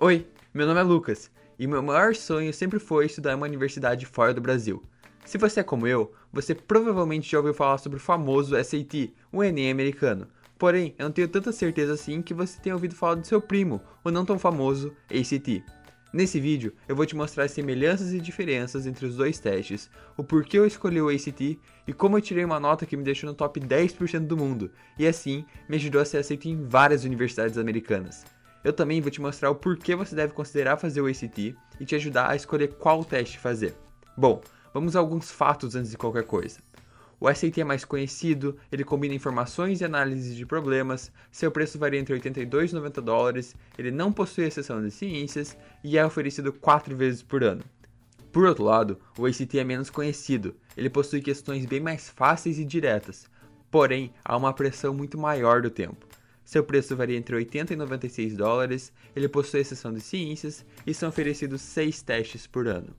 Oi, meu nome é Lucas e meu maior sonho sempre foi estudar em uma universidade fora do Brasil. Se você é como eu, você provavelmente já ouviu falar sobre o famoso SAT, o Enem americano. Porém, eu não tenho tanta certeza assim que você tenha ouvido falar do seu primo, o não tão famoso ACT. Nesse vídeo, eu vou te mostrar as semelhanças e diferenças entre os dois testes, o porquê eu escolhi o ACT e como eu tirei uma nota que me deixou no top 10% do mundo, e assim me ajudou a ser aceito em várias universidades americanas. Eu também vou te mostrar o porquê você deve considerar fazer o ACT e te ajudar a escolher qual teste fazer. Bom, vamos a alguns fatos antes de qualquer coisa. O SAT é mais conhecido, ele combina informações e análises de problemas, seu preço varia entre 82 e 90 dólares, ele não possui a seção de ciências e é oferecido 4 vezes por ano. Por outro lado, o ACT é menos conhecido, ele possui questões bem mais fáceis e diretas, porém há uma pressão muito maior do tempo. Seu preço varia entre 80 e 96 dólares, ele possui a seção de ciências e são oferecidos 6 testes por ano.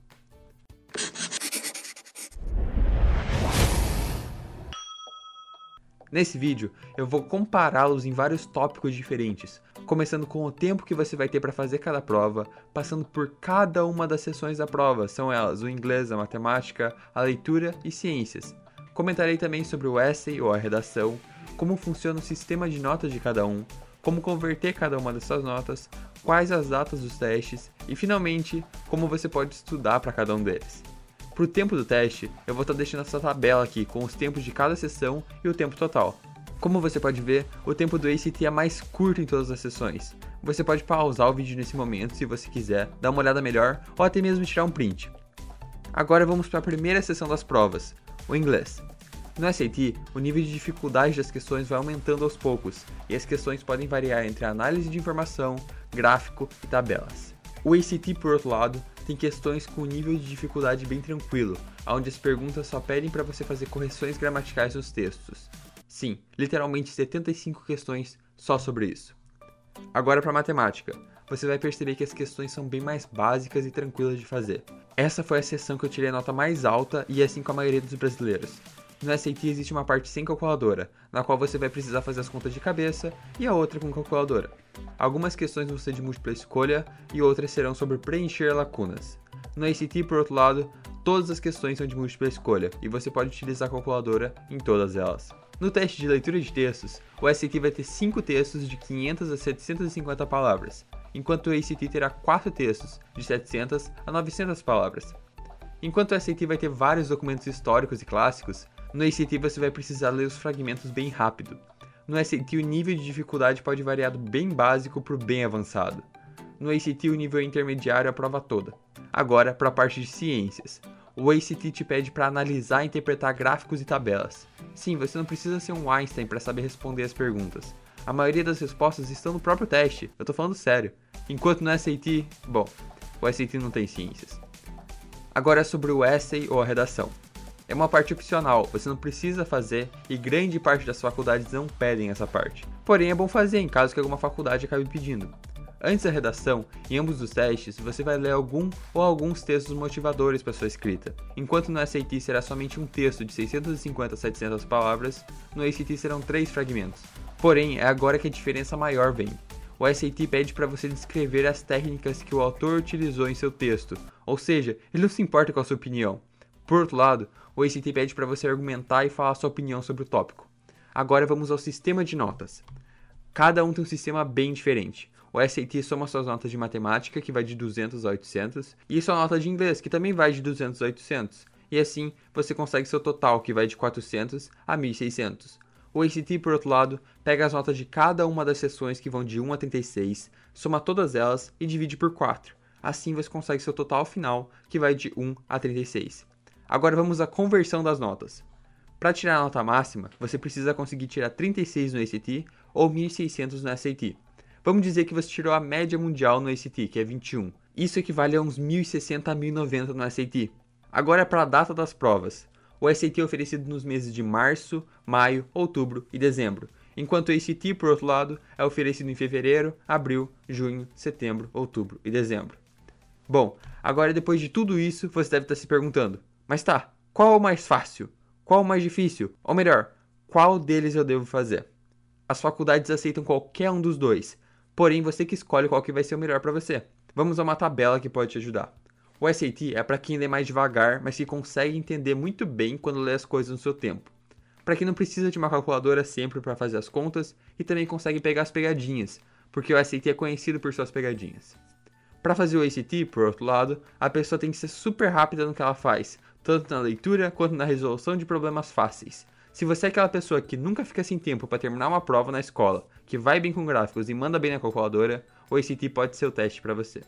Nesse vídeo, eu vou compará-los em vários tópicos diferentes, começando com o tempo que você vai ter para fazer cada prova, passando por cada uma das sessões da prova, são elas o inglês, a matemática, a leitura e ciências. Comentarei também sobre o essay ou a redação, como funciona o sistema de notas de cada um, como converter cada uma dessas notas, quais as datas dos testes e, finalmente, como você pode estudar para cada um deles. Para o tempo do teste, eu vou estar tá deixando essa tabela aqui com os tempos de cada sessão e o tempo total. Como você pode ver, o tempo do ACT é mais curto em todas as sessões. Você pode pausar o vídeo nesse momento se você quiser, dar uma olhada melhor ou até mesmo tirar um print. Agora vamos para a primeira sessão das provas, o inglês. No SAT, o nível de dificuldade das questões vai aumentando aos poucos, e as questões podem variar entre análise de informação, gráfico e tabelas. O ACT, por outro lado, tem questões com nível de dificuldade bem tranquilo, onde as perguntas só pedem para você fazer correções gramaticais nos textos. Sim, literalmente 75 questões só sobre isso. Agora para matemática. Você vai perceber que as questões são bem mais básicas e tranquilas de fazer. Essa foi a sessão que eu tirei a nota mais alta e assim com a maioria dos brasileiros. No SAT existe uma parte sem calculadora, na qual você vai precisar fazer as contas de cabeça, e a outra com calculadora. Algumas questões vão ser de múltipla escolha e outras serão sobre preencher lacunas. No ACT, por outro lado, todas as questões são de múltipla escolha e você pode utilizar a calculadora em todas elas. No teste de leitura de textos, o SAT vai ter 5 textos de 500 a 750 palavras, enquanto o ACT terá 4 textos de 700 a 900 palavras. Enquanto o SAT vai ter vários documentos históricos e clássicos, no ACT você vai precisar ler os fragmentos bem rápido. No SAT o nível de dificuldade pode variar do bem básico para o bem avançado. No ACT o nível é intermediário é a prova toda. Agora para a parte de ciências. O ACT te pede para analisar e interpretar gráficos e tabelas. Sim, você não precisa ser um Einstein para saber responder as perguntas. A maioria das respostas estão no próprio teste, eu tô falando sério. Enquanto no SAT, bom, o SAT não tem ciências. Agora é sobre o essay ou a redação é uma parte opcional, você não precisa fazer e grande parte das faculdades não pedem essa parte. Porém, é bom fazer em caso que alguma faculdade acabe pedindo. Antes da redação, em ambos os testes, você vai ler algum ou alguns textos motivadores para sua escrita. Enquanto no SAT será somente um texto de 650 a 700 palavras, no ACT serão três fragmentos. Porém, é agora que a diferença maior vem. O SAT pede para você descrever as técnicas que o autor utilizou em seu texto, ou seja, ele não se importa com a sua opinião. Por outro lado, o ACT pede para você argumentar e falar sua opinião sobre o tópico. Agora vamos ao sistema de notas. Cada um tem um sistema bem diferente. O SAT soma suas notas de matemática, que vai de 200 a 800, e sua nota de inglês, que também vai de 200 a 800. E assim, você consegue seu total, que vai de 400 a 1600. O ACT, por outro lado, pega as notas de cada uma das sessões que vão de 1 a 36, soma todas elas e divide por 4. Assim você consegue seu total final, que vai de 1 a 36. Agora vamos à conversão das notas. Para tirar a nota máxima, você precisa conseguir tirar 36 no ACT ou 1600 no SAT. Vamos dizer que você tirou a média mundial no ACT, que é 21. Isso equivale a uns 1060 a 1090 no SAT. Agora para a data das provas. O SAT é oferecido nos meses de março, maio, outubro e dezembro, enquanto o ACT, por outro lado, é oferecido em fevereiro, abril, junho, setembro, outubro e dezembro. Bom, agora depois de tudo isso, você deve estar se perguntando: mas tá, qual é o mais fácil? Qual é o mais difícil? Ou melhor, qual deles eu devo fazer? As faculdades aceitam qualquer um dos dois. Porém, você que escolhe qual que vai ser o melhor para você. Vamos a uma tabela que pode te ajudar. O SAT é para quem lê mais devagar, mas que consegue entender muito bem quando lê as coisas no seu tempo. Para quem não precisa de uma calculadora sempre para fazer as contas e também consegue pegar as pegadinhas, porque o SAT é conhecido por suas pegadinhas. Para fazer o ACT, por outro lado, a pessoa tem que ser super rápida no que ela faz, tanto na leitura quanto na resolução de problemas fáceis. Se você é aquela pessoa que nunca fica sem tempo para terminar uma prova na escola, que vai bem com gráficos e manda bem na calculadora, o ACT pode ser o teste para você.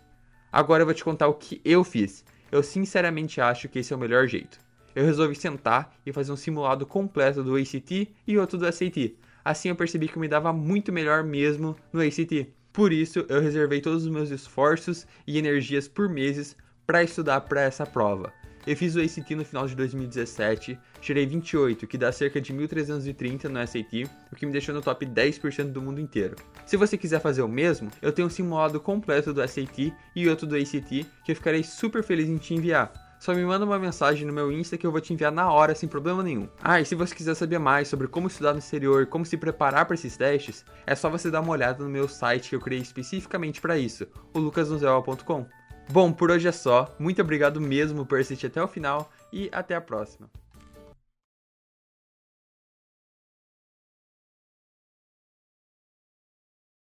Agora eu vou te contar o que eu fiz. Eu sinceramente acho que esse é o melhor jeito. Eu resolvi sentar e fazer um simulado completo do ACT e outro do SAT. Assim eu percebi que eu me dava muito melhor mesmo no ACT. Por isso eu reservei todos os meus esforços e energias por meses para estudar para essa prova. Eu fiz o ACT no final de 2017, tirei 28, que dá cerca de 1330 no SAT, o que me deixou no top 10% do mundo inteiro. Se você quiser fazer o mesmo, eu tenho um simulado completo do SAT e outro do ACT que eu ficarei super feliz em te enviar. Só me manda uma mensagem no meu Insta que eu vou te enviar na hora sem problema nenhum. Ah, e se você quiser saber mais sobre como estudar no exterior como se preparar para esses testes, é só você dar uma olhada no meu site que eu criei especificamente para isso, o lucasnuzela.com. Bom, por hoje é só. Muito obrigado mesmo por assistir até o final e até a próxima.